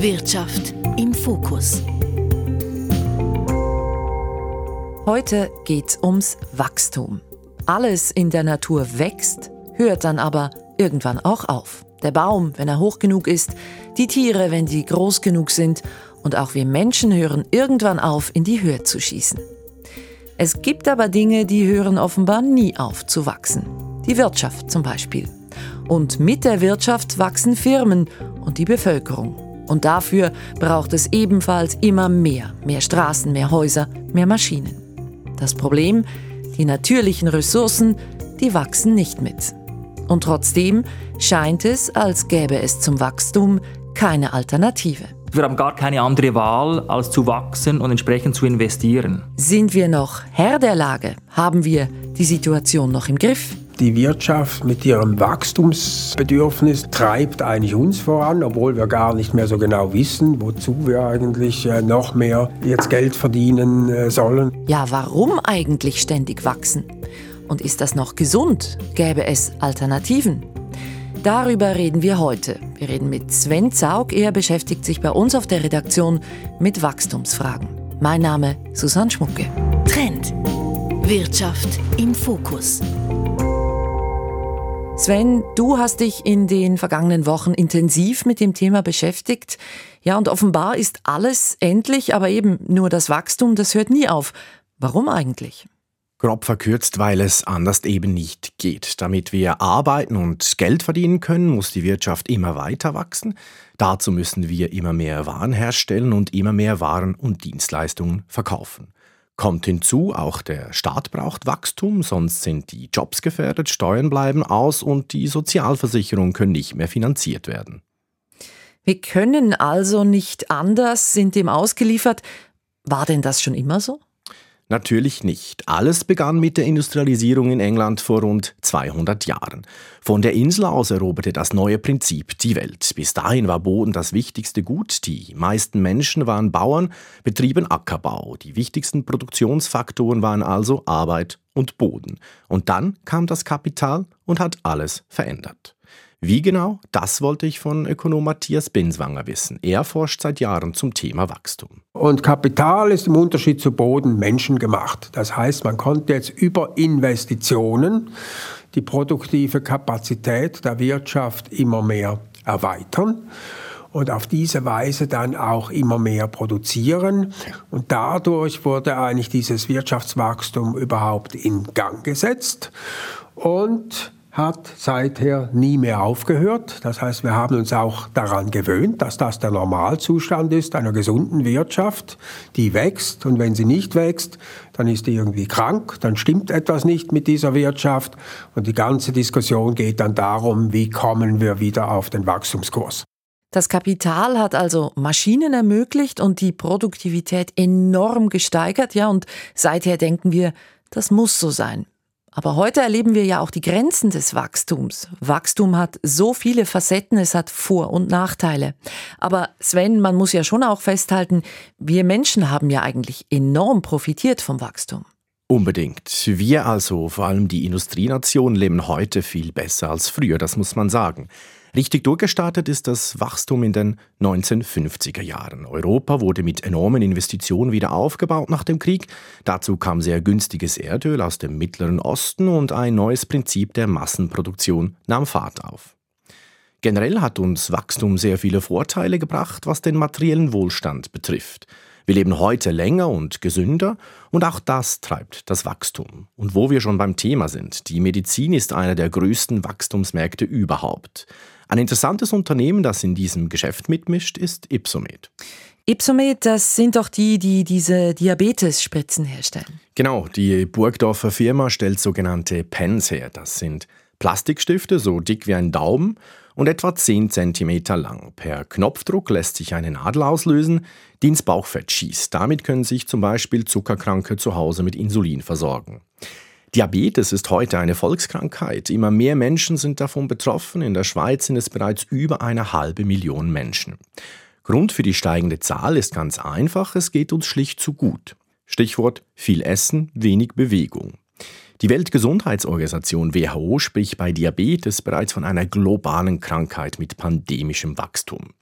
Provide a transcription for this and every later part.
Wirtschaft im Fokus. Heute geht's ums Wachstum. Alles in der Natur wächst, hört dann aber irgendwann auch auf. Der Baum, wenn er hoch genug ist, die Tiere, wenn die groß genug sind und auch wir Menschen hören irgendwann auf, in die Höhe zu schießen. Es gibt aber Dinge, die hören offenbar nie auf zu wachsen. Die Wirtschaft zum Beispiel. Und mit der Wirtschaft wachsen Firmen und die Bevölkerung. Und dafür braucht es ebenfalls immer mehr. Mehr Straßen, mehr Häuser, mehr Maschinen. Das Problem, die natürlichen Ressourcen, die wachsen nicht mit. Und trotzdem scheint es, als gäbe es zum Wachstum keine Alternative. Wir haben gar keine andere Wahl, als zu wachsen und entsprechend zu investieren. Sind wir noch Herr der Lage? Haben wir die Situation noch im Griff? Die Wirtschaft mit ihrem Wachstumsbedürfnis treibt eigentlich uns voran, obwohl wir gar nicht mehr so genau wissen, wozu wir eigentlich äh, noch mehr jetzt Geld verdienen äh, sollen. Ja, warum eigentlich ständig wachsen? Und ist das noch gesund? Gäbe es Alternativen? Darüber reden wir heute. Wir reden mit Sven Zaug. Er beschäftigt sich bei uns auf der Redaktion mit Wachstumsfragen. Mein Name Susanne Schmucke. Trend. Wirtschaft im Fokus. Sven, du hast dich in den vergangenen Wochen intensiv mit dem Thema beschäftigt. Ja, und offenbar ist alles endlich, aber eben nur das Wachstum, das hört nie auf. Warum eigentlich? Grob verkürzt, weil es anders eben nicht geht. Damit wir arbeiten und Geld verdienen können, muss die Wirtschaft immer weiter wachsen. Dazu müssen wir immer mehr Waren herstellen und immer mehr Waren und Dienstleistungen verkaufen. Kommt hinzu, auch der Staat braucht Wachstum, sonst sind die Jobs gefährdet, Steuern bleiben aus und die Sozialversicherungen können nicht mehr finanziert werden. Wir können also nicht anders, sind dem ausgeliefert. War denn das schon immer so? Natürlich nicht. Alles begann mit der Industrialisierung in England vor rund 200 Jahren. Von der Insel aus eroberte das neue Prinzip die Welt. Bis dahin war Boden das wichtigste Gut. Die meisten Menschen waren Bauern, betrieben Ackerbau. Die wichtigsten Produktionsfaktoren waren also Arbeit und Boden. Und dann kam das Kapital und hat alles verändert. Wie genau? Das wollte ich von Ökonom Matthias Binswanger wissen. Er forscht seit Jahren zum Thema Wachstum. Und Kapital ist im Unterschied zu Boden menschengemacht. Das heißt, man konnte jetzt über Investitionen die produktive Kapazität der Wirtschaft immer mehr erweitern und auf diese Weise dann auch immer mehr produzieren. Und dadurch wurde eigentlich dieses Wirtschaftswachstum überhaupt in Gang gesetzt. Und hat seither nie mehr aufgehört. Das heißt, wir haben uns auch daran gewöhnt, dass das der Normalzustand ist einer gesunden Wirtschaft, die wächst. Und wenn sie nicht wächst, dann ist die irgendwie krank, dann stimmt etwas nicht mit dieser Wirtschaft. Und die ganze Diskussion geht dann darum, wie kommen wir wieder auf den Wachstumskurs. Das Kapital hat also Maschinen ermöglicht und die Produktivität enorm gesteigert, ja, und seither denken wir, das muss so sein. Aber heute erleben wir ja auch die Grenzen des Wachstums. Wachstum hat so viele Facetten, es hat Vor- und Nachteile. Aber Sven, man muss ja schon auch festhalten, wir Menschen haben ja eigentlich enorm profitiert vom Wachstum. Unbedingt. Wir also, vor allem die Industrienationen, leben heute viel besser als früher, das muss man sagen. Richtig durchgestartet ist das Wachstum in den 1950er Jahren. Europa wurde mit enormen Investitionen wieder aufgebaut nach dem Krieg. Dazu kam sehr günstiges Erdöl aus dem Mittleren Osten und ein neues Prinzip der Massenproduktion nahm Fahrt auf. Generell hat uns Wachstum sehr viele Vorteile gebracht, was den materiellen Wohlstand betrifft. Wir leben heute länger und gesünder und auch das treibt das Wachstum. Und wo wir schon beim Thema sind, die Medizin ist einer der größten Wachstumsmärkte überhaupt. Ein interessantes Unternehmen, das in diesem Geschäft mitmischt, ist Ipsomed. Ipsomed, das sind doch die, die diese Diabetesspritzen herstellen. Genau, die Burgdorfer Firma stellt sogenannte Pens her. Das sind Plastikstifte, so dick wie ein Daumen und etwa 10 cm lang. Per Knopfdruck lässt sich eine Nadel auslösen, die ins Bauchfett schießt. Damit können sich zum Beispiel Zuckerkranke zu Hause mit Insulin versorgen. Diabetes ist heute eine Volkskrankheit. Immer mehr Menschen sind davon betroffen. In der Schweiz sind es bereits über eine halbe Million Menschen. Grund für die steigende Zahl ist ganz einfach, es geht uns schlicht zu gut. Stichwort viel Essen, wenig Bewegung. Die Weltgesundheitsorganisation WHO spricht bei Diabetes bereits von einer globalen Krankheit mit pandemischem Wachstum.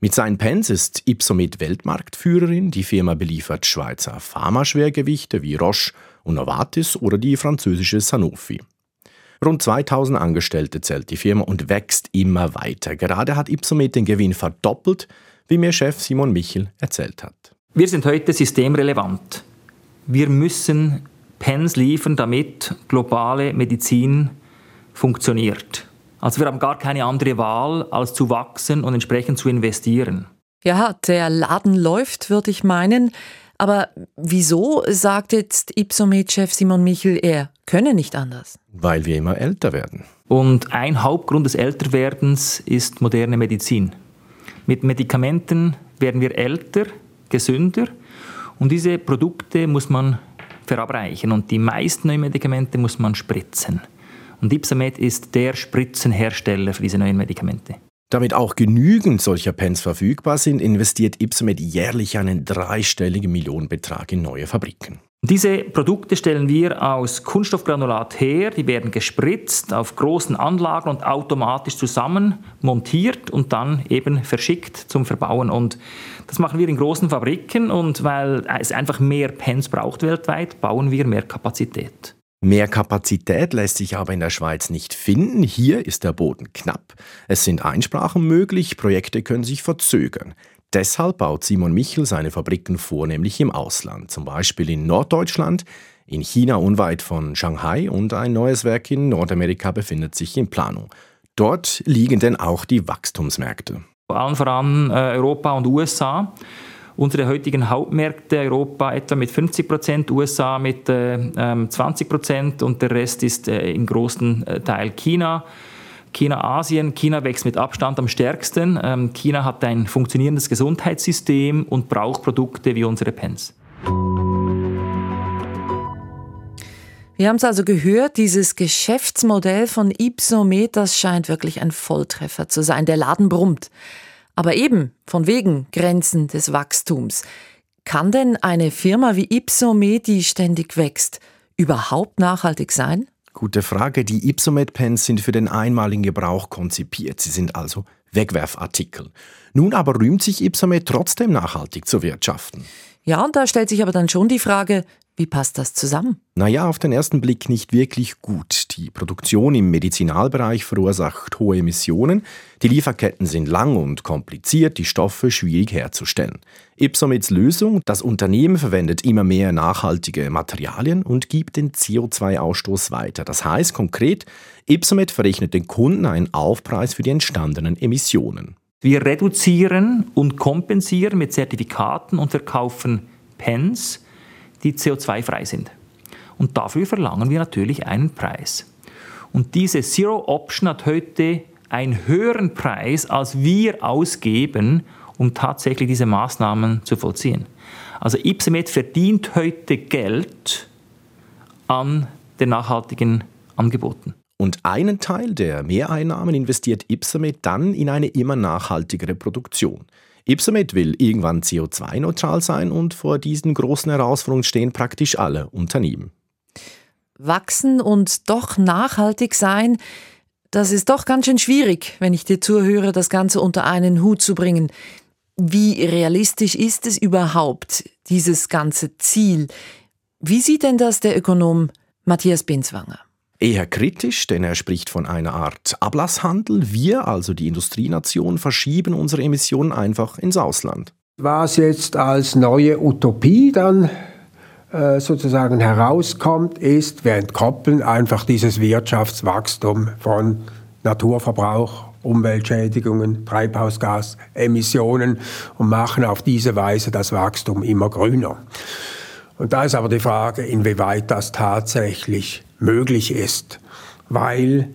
Mit seinen Pens ist Ipsomed Weltmarktführerin. Die Firma beliefert Schweizer Pharmaschwergewichte wie Roche und Novartis oder die französische Sanofi. Rund 2000 Angestellte zählt die Firma und wächst immer weiter. Gerade hat Ipsomed den Gewinn verdoppelt, wie mir Chef Simon Michel erzählt hat. Wir sind heute systemrelevant. Wir müssen Pens liefern, damit globale Medizin funktioniert. Also wir haben gar keine andere Wahl, als zu wachsen und entsprechend zu investieren. Ja, der Laden läuft, würde ich meinen. Aber wieso sagt jetzt Ipsomed-Chef Simon Michel, er könne nicht anders? Weil wir immer älter werden. Und ein Hauptgrund des Älterwerdens ist moderne Medizin. Mit Medikamenten werden wir älter, gesünder und diese Produkte muss man verabreichen und die meisten neuen Medikamente muss man spritzen. Und Ipsomed ist der Spritzenhersteller für diese neuen Medikamente. Damit auch genügend solcher Pens verfügbar sind, investiert Ipsomed jährlich einen dreistelligen Millionenbetrag in neue Fabriken. Diese Produkte stellen wir aus Kunststoffgranulat her, die werden gespritzt auf großen Anlagen und automatisch zusammen montiert und dann eben verschickt zum Verbauen. Und das machen wir in großen Fabriken und weil es einfach mehr Pens braucht weltweit, bauen wir mehr Kapazität. Mehr Kapazität lässt sich aber in der Schweiz nicht finden. Hier ist der Boden knapp. Es sind Einsprachen möglich, Projekte können sich verzögern. Deshalb baut Simon Michel seine Fabriken vornehmlich im Ausland, zum Beispiel in Norddeutschland, in China unweit von Shanghai und ein neues Werk in Nordamerika befindet sich in Planung. Dort liegen denn auch die Wachstumsmärkte. Allen voran äh, Europa und USA. Unsere heutigen Hauptmärkte, Europa etwa mit 50 Prozent, USA mit äh, 20 ähm, Prozent und der Rest ist äh, im großen äh, Teil China. China, Asien. China wächst mit Abstand am stärksten. Ähm, China hat ein funktionierendes Gesundheitssystem und braucht Produkte wie unsere Pens. Wir haben es also gehört, dieses Geschäftsmodell von Ipsomet, das scheint wirklich ein Volltreffer zu sein. Der Laden brummt. Aber eben von wegen Grenzen des Wachstums. Kann denn eine Firma wie Ipsomet, die ständig wächst, überhaupt nachhaltig sein? Gute Frage. Die Ipsomet-Pens sind für den einmaligen Gebrauch konzipiert. Sie sind also Wegwerfartikel. Nun aber rühmt sich Ipsomet trotzdem nachhaltig zu wirtschaften. Ja, und da stellt sich aber dann schon die Frage, wie passt das zusammen? Naja, auf den ersten Blick nicht wirklich gut. Die Produktion im Medizinalbereich verursacht hohe Emissionen, die Lieferketten sind lang und kompliziert, die Stoffe schwierig herzustellen. Ipsomits Lösung, das Unternehmen verwendet immer mehr nachhaltige Materialien und gibt den CO2-Ausstoß weiter. Das heißt konkret, Ipsomet verrechnet den Kunden einen Aufpreis für die entstandenen Emissionen. Wir reduzieren und kompensieren mit Zertifikaten und verkaufen Pens, die CO2-frei sind. Und dafür verlangen wir natürlich einen Preis. Und diese Zero Option hat heute einen höheren Preis, als wir ausgeben, um tatsächlich diese Maßnahmen zu vollziehen. Also Ipsomet verdient heute Geld an den nachhaltigen Angeboten. Und einen Teil der Mehreinnahmen investiert Ipsomet dann in eine immer nachhaltigere Produktion. Ipsomet will irgendwann CO2-neutral sein und vor diesen großen Herausforderungen stehen praktisch alle Unternehmen. Wachsen und doch nachhaltig sein, das ist doch ganz schön schwierig, wenn ich dir zuhöre, das Ganze unter einen Hut zu bringen. Wie realistisch ist es überhaupt, dieses ganze Ziel? Wie sieht denn das der Ökonom Matthias Binswanger? Eher kritisch, denn er spricht von einer Art Ablasshandel. Wir, also die Industrienation, verschieben unsere Emissionen einfach ins Ausland. Was jetzt als neue Utopie dann äh, sozusagen herauskommt, ist, wir entkoppeln einfach dieses Wirtschaftswachstum von Naturverbrauch, Umweltschädigungen, Treibhausgasemissionen und machen auf diese Weise das Wachstum immer grüner. Und da ist aber die Frage, inwieweit das tatsächlich möglich ist, weil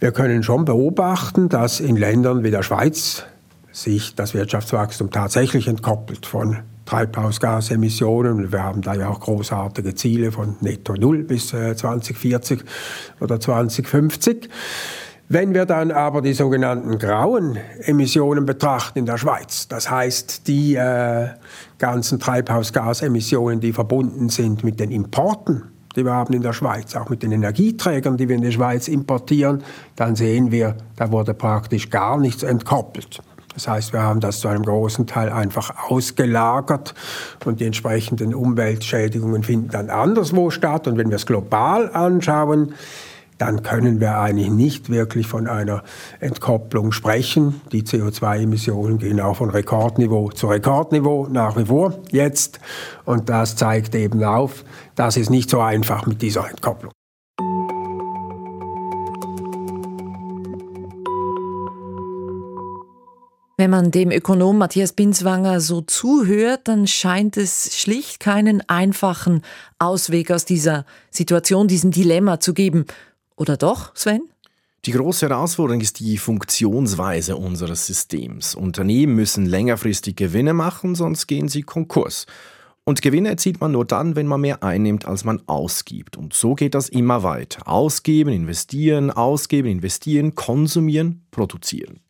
wir können schon beobachten, dass in Ländern wie der Schweiz sich das Wirtschaftswachstum tatsächlich entkoppelt von Treibhausgasemissionen. Wir haben da ja auch großartige Ziele von Netto Null bis 2040 äh, oder 2050. Wenn wir dann aber die sogenannten grauen Emissionen betrachten in der Schweiz, das heißt die äh, ganzen Treibhausgasemissionen, die verbunden sind mit den Importen, die wir haben in der Schweiz, auch mit den Energieträgern, die wir in die Schweiz importieren, dann sehen wir, da wurde praktisch gar nichts entkoppelt. Das heißt, wir haben das zu einem großen Teil einfach ausgelagert und die entsprechenden Umweltschädigungen finden dann anderswo statt. Und wenn wir es global anschauen, dann können wir eigentlich nicht wirklich von einer Entkopplung sprechen. Die CO2-Emissionen gehen auch von Rekordniveau zu Rekordniveau nach wie vor jetzt. Und das zeigt eben auf, das ist nicht so einfach mit dieser Entkopplung. Wenn man dem Ökonom Matthias Binswanger so zuhört, dann scheint es schlicht keinen einfachen Ausweg aus dieser Situation, diesem Dilemma zu geben. Oder doch, Sven? Die große Herausforderung ist die Funktionsweise unseres Systems. Unternehmen müssen längerfristig Gewinne machen, sonst gehen sie Konkurs. Und Gewinne erzielt man nur dann, wenn man mehr einnimmt, als man ausgibt. Und so geht das immer weiter. Ausgeben, investieren, ausgeben, investieren, konsumieren, produzieren.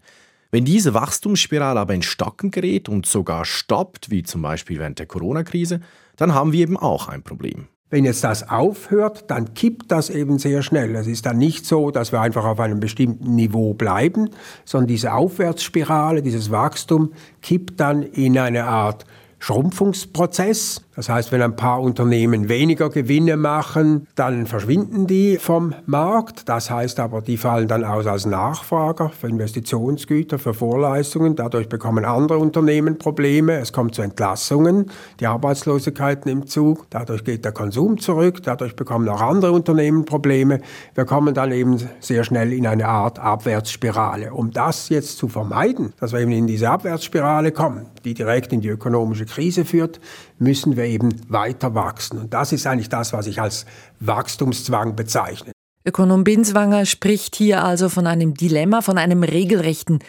Wenn diese Wachstumsspirale aber in Stocken gerät und sogar stoppt, wie zum Beispiel während der Corona-Krise, dann haben wir eben auch ein Problem. Wenn jetzt das aufhört, dann kippt das eben sehr schnell. Es ist dann nicht so, dass wir einfach auf einem bestimmten Niveau bleiben, sondern diese Aufwärtsspirale, dieses Wachstum kippt dann in eine Art Schrumpfungsprozess. Das heißt, wenn ein paar Unternehmen weniger Gewinne machen, dann verschwinden die vom Markt. Das heißt aber, die fallen dann aus als Nachfrager für Investitionsgüter, für Vorleistungen. Dadurch bekommen andere Unternehmen Probleme. Es kommt zu Entlassungen. Die Arbeitslosigkeit nimmt zu. Dadurch geht der Konsum zurück. Dadurch bekommen auch andere Unternehmen Probleme. Wir kommen dann eben sehr schnell in eine Art Abwärtsspirale. Um das jetzt zu vermeiden, dass wir eben in diese Abwärtsspirale kommen, die direkt in die ökonomische Krise führt, müssen wir eben weiter wachsen. Und das ist eigentlich das, was ich als Wachstumszwang bezeichne. Ökonom Binswanger spricht hier also von einem Dilemma, von einem regelrechten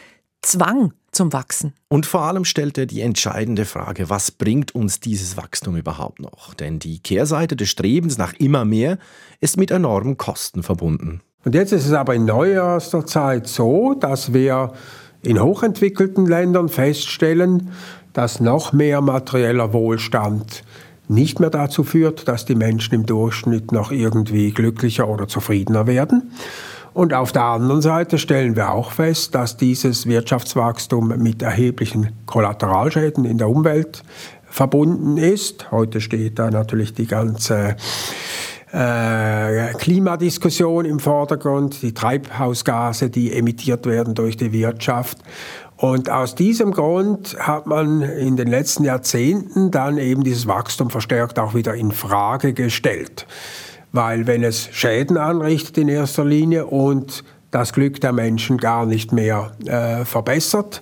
Zwang zum Wachsen. Und vor allem stellt er die entscheidende Frage, was bringt uns dieses Wachstum überhaupt noch? Denn die Kehrseite des Strebens nach immer mehr ist mit enormen Kosten verbunden. Und jetzt ist es aber in neuester Zeit so, dass wir in hochentwickelten Ländern feststellen, dass noch mehr materieller Wohlstand nicht mehr dazu führt, dass die Menschen im Durchschnitt noch irgendwie glücklicher oder zufriedener werden. Und auf der anderen Seite stellen wir auch fest, dass dieses Wirtschaftswachstum mit erheblichen Kollateralschäden in der Umwelt verbunden ist. Heute steht da natürlich die ganze äh, Klimadiskussion im Vordergrund, die Treibhausgase, die emittiert werden durch die Wirtschaft. Und aus diesem Grund hat man in den letzten Jahrzehnten dann eben dieses Wachstum verstärkt auch wieder in Frage gestellt. Weil wenn es Schäden anrichtet in erster Linie und das Glück der Menschen gar nicht mehr äh, verbessert,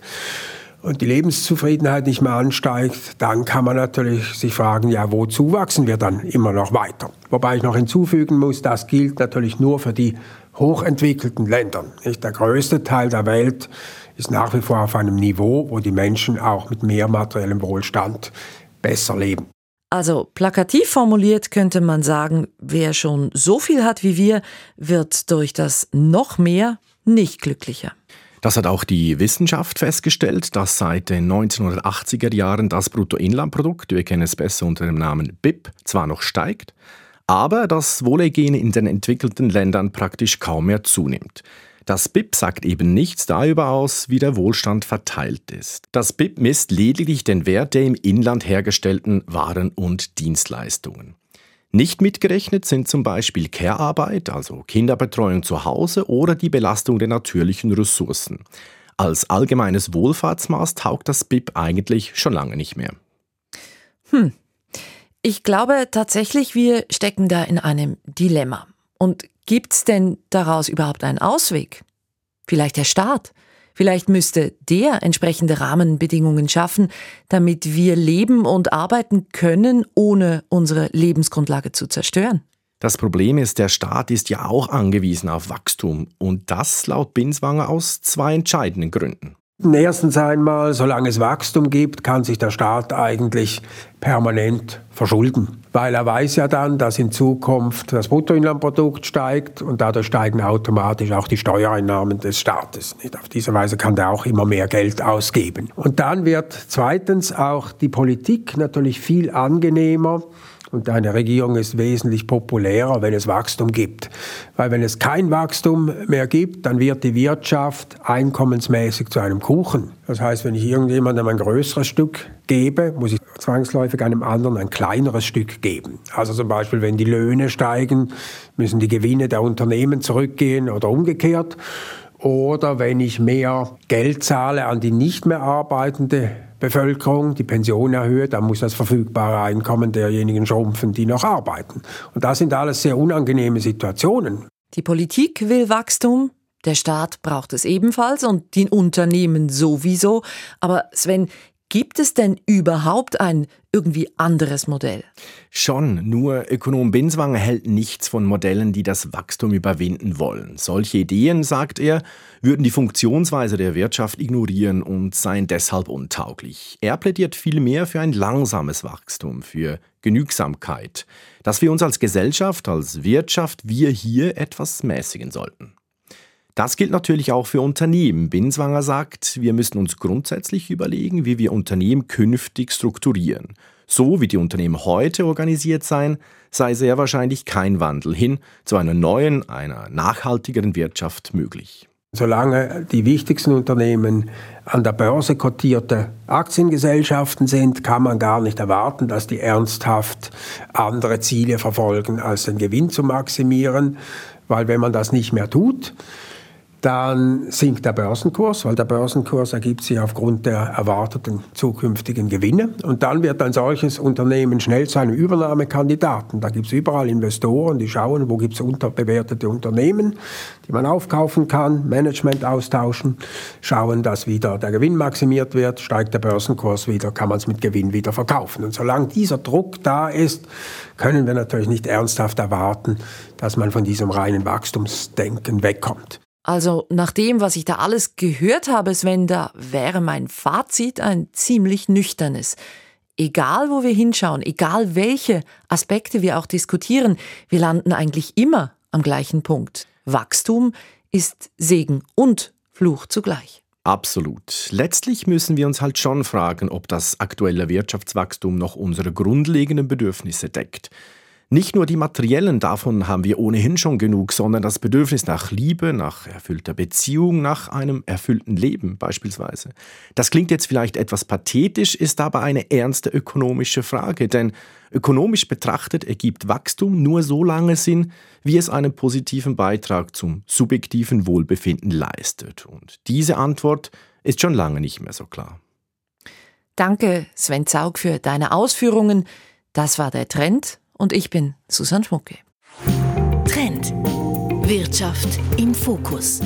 und die Lebenszufriedenheit nicht mehr ansteigt, dann kann man natürlich sich fragen, ja, wozu wachsen wir dann immer noch weiter? Wobei ich noch hinzufügen muss, das gilt natürlich nur für die hochentwickelten Länder. Nicht? Der größte Teil der Welt ist nach wie vor auf einem Niveau, wo die Menschen auch mit mehr materiellem Wohlstand besser leben. Also plakativ formuliert könnte man sagen, wer schon so viel hat wie wir, wird durch das noch mehr nicht glücklicher. Das hat auch die Wissenschaft festgestellt, dass seit den 1980er Jahren das Bruttoinlandprodukt, wir kennen es besser unter dem Namen BIP, zwar noch steigt, aber das Wohlergehen in den entwickelten Ländern praktisch kaum mehr zunimmt. Das BIP sagt eben nichts darüber aus, wie der Wohlstand verteilt ist. Das BIP misst lediglich den Wert der im Inland hergestellten Waren und Dienstleistungen. Nicht mitgerechnet sind zum Beispiel Care-Arbeit, also Kinderbetreuung zu Hause oder die Belastung der natürlichen Ressourcen. Als allgemeines Wohlfahrtsmaß taugt das BIP eigentlich schon lange nicht mehr. Hm. Ich glaube tatsächlich, wir stecken da in einem Dilemma. Und gibt's denn daraus überhaupt einen Ausweg? Vielleicht der Staat? Vielleicht müsste der entsprechende Rahmenbedingungen schaffen, damit wir leben und arbeiten können, ohne unsere Lebensgrundlage zu zerstören. Das Problem ist, der Staat ist ja auch angewiesen auf Wachstum und das laut Binswanger aus zwei entscheidenden Gründen. Erstens einmal, solange es Wachstum gibt, kann sich der Staat eigentlich permanent verschulden, weil er weiß ja dann, dass in Zukunft das Bruttoinlandprodukt steigt und dadurch steigen automatisch auch die Steuereinnahmen des Staates. Auf diese Weise kann der auch immer mehr Geld ausgeben. Und dann wird zweitens auch die Politik natürlich viel angenehmer Und eine Regierung ist wesentlich populärer, wenn es Wachstum gibt. Weil wenn es kein Wachstum mehr gibt, dann wird die Wirtschaft einkommensmäßig zu einem Kuchen. Das heißt, wenn ich irgendjemandem ein größeres Stück gebe, muss ich zwangsläufig einem anderen ein kleineres Stück geben. Also zum Beispiel, wenn die Löhne steigen, müssen die Gewinne der Unternehmen zurückgehen oder umgekehrt. Oder wenn ich mehr Geld zahle an die nicht mehr arbeitende Bevölkerung die Pension erhöhe, dann muss das verfügbare Einkommen derjenigen schrumpfen, die noch arbeiten. Und das sind alles sehr unangenehme Situationen. Die Politik will Wachstum, der Staat braucht es ebenfalls und die Unternehmen sowieso. Aber Sven, Gibt es denn überhaupt ein irgendwie anderes Modell? Schon, nur Ökonom Binswanger hält nichts von Modellen, die das Wachstum überwinden wollen. Solche Ideen, sagt er, würden die Funktionsweise der Wirtschaft ignorieren und seien deshalb untauglich. Er plädiert vielmehr für ein langsames Wachstum, für Genügsamkeit, dass wir uns als Gesellschaft, als Wirtschaft, wir hier etwas mäßigen sollten. Das gilt natürlich auch für Unternehmen. Binswanger sagt, wir müssen uns grundsätzlich überlegen, wie wir Unternehmen künftig strukturieren. So wie die Unternehmen heute organisiert seien, sei sehr wahrscheinlich kein Wandel hin zu einer neuen, einer nachhaltigeren Wirtschaft möglich. Solange die wichtigsten Unternehmen an der Börse kotierte Aktiengesellschaften sind, kann man gar nicht erwarten, dass die ernsthaft andere Ziele verfolgen, als den Gewinn zu maximieren, weil wenn man das nicht mehr tut, dann sinkt der Börsenkurs, weil der Börsenkurs ergibt sich aufgrund der erwarteten zukünftigen Gewinne. Und dann wird ein solches Unternehmen schnell zu einem Übernahmekandidaten. Da gibt es überall Investoren, die schauen, wo gibt es unterbewertete Unternehmen, die man aufkaufen kann, Management austauschen, schauen, dass wieder der Gewinn maximiert wird, steigt der Börsenkurs wieder, kann man es mit Gewinn wieder verkaufen. Und solange dieser Druck da ist, können wir natürlich nicht ernsthaft erwarten, dass man von diesem reinen Wachstumsdenken wegkommt. Also nach dem, was ich da alles gehört habe, Sven, da wäre mein Fazit ein ziemlich nüchternes. Egal, wo wir hinschauen, egal welche Aspekte wir auch diskutieren, wir landen eigentlich immer am gleichen Punkt. Wachstum ist Segen und Fluch zugleich. Absolut. Letztlich müssen wir uns halt schon fragen, ob das aktuelle Wirtschaftswachstum noch unsere grundlegenden Bedürfnisse deckt. Nicht nur die materiellen, davon haben wir ohnehin schon genug, sondern das Bedürfnis nach Liebe, nach erfüllter Beziehung, nach einem erfüllten Leben beispielsweise. Das klingt jetzt vielleicht etwas pathetisch, ist aber eine ernste ökonomische Frage, denn ökonomisch betrachtet ergibt Wachstum nur so lange Sinn, wie es einen positiven Beitrag zum subjektiven Wohlbefinden leistet. Und diese Antwort ist schon lange nicht mehr so klar. Danke, Sven Zaug, für deine Ausführungen. Das war der Trend und ich bin Susanne Schmucke. Trend. Wirtschaft im Fokus.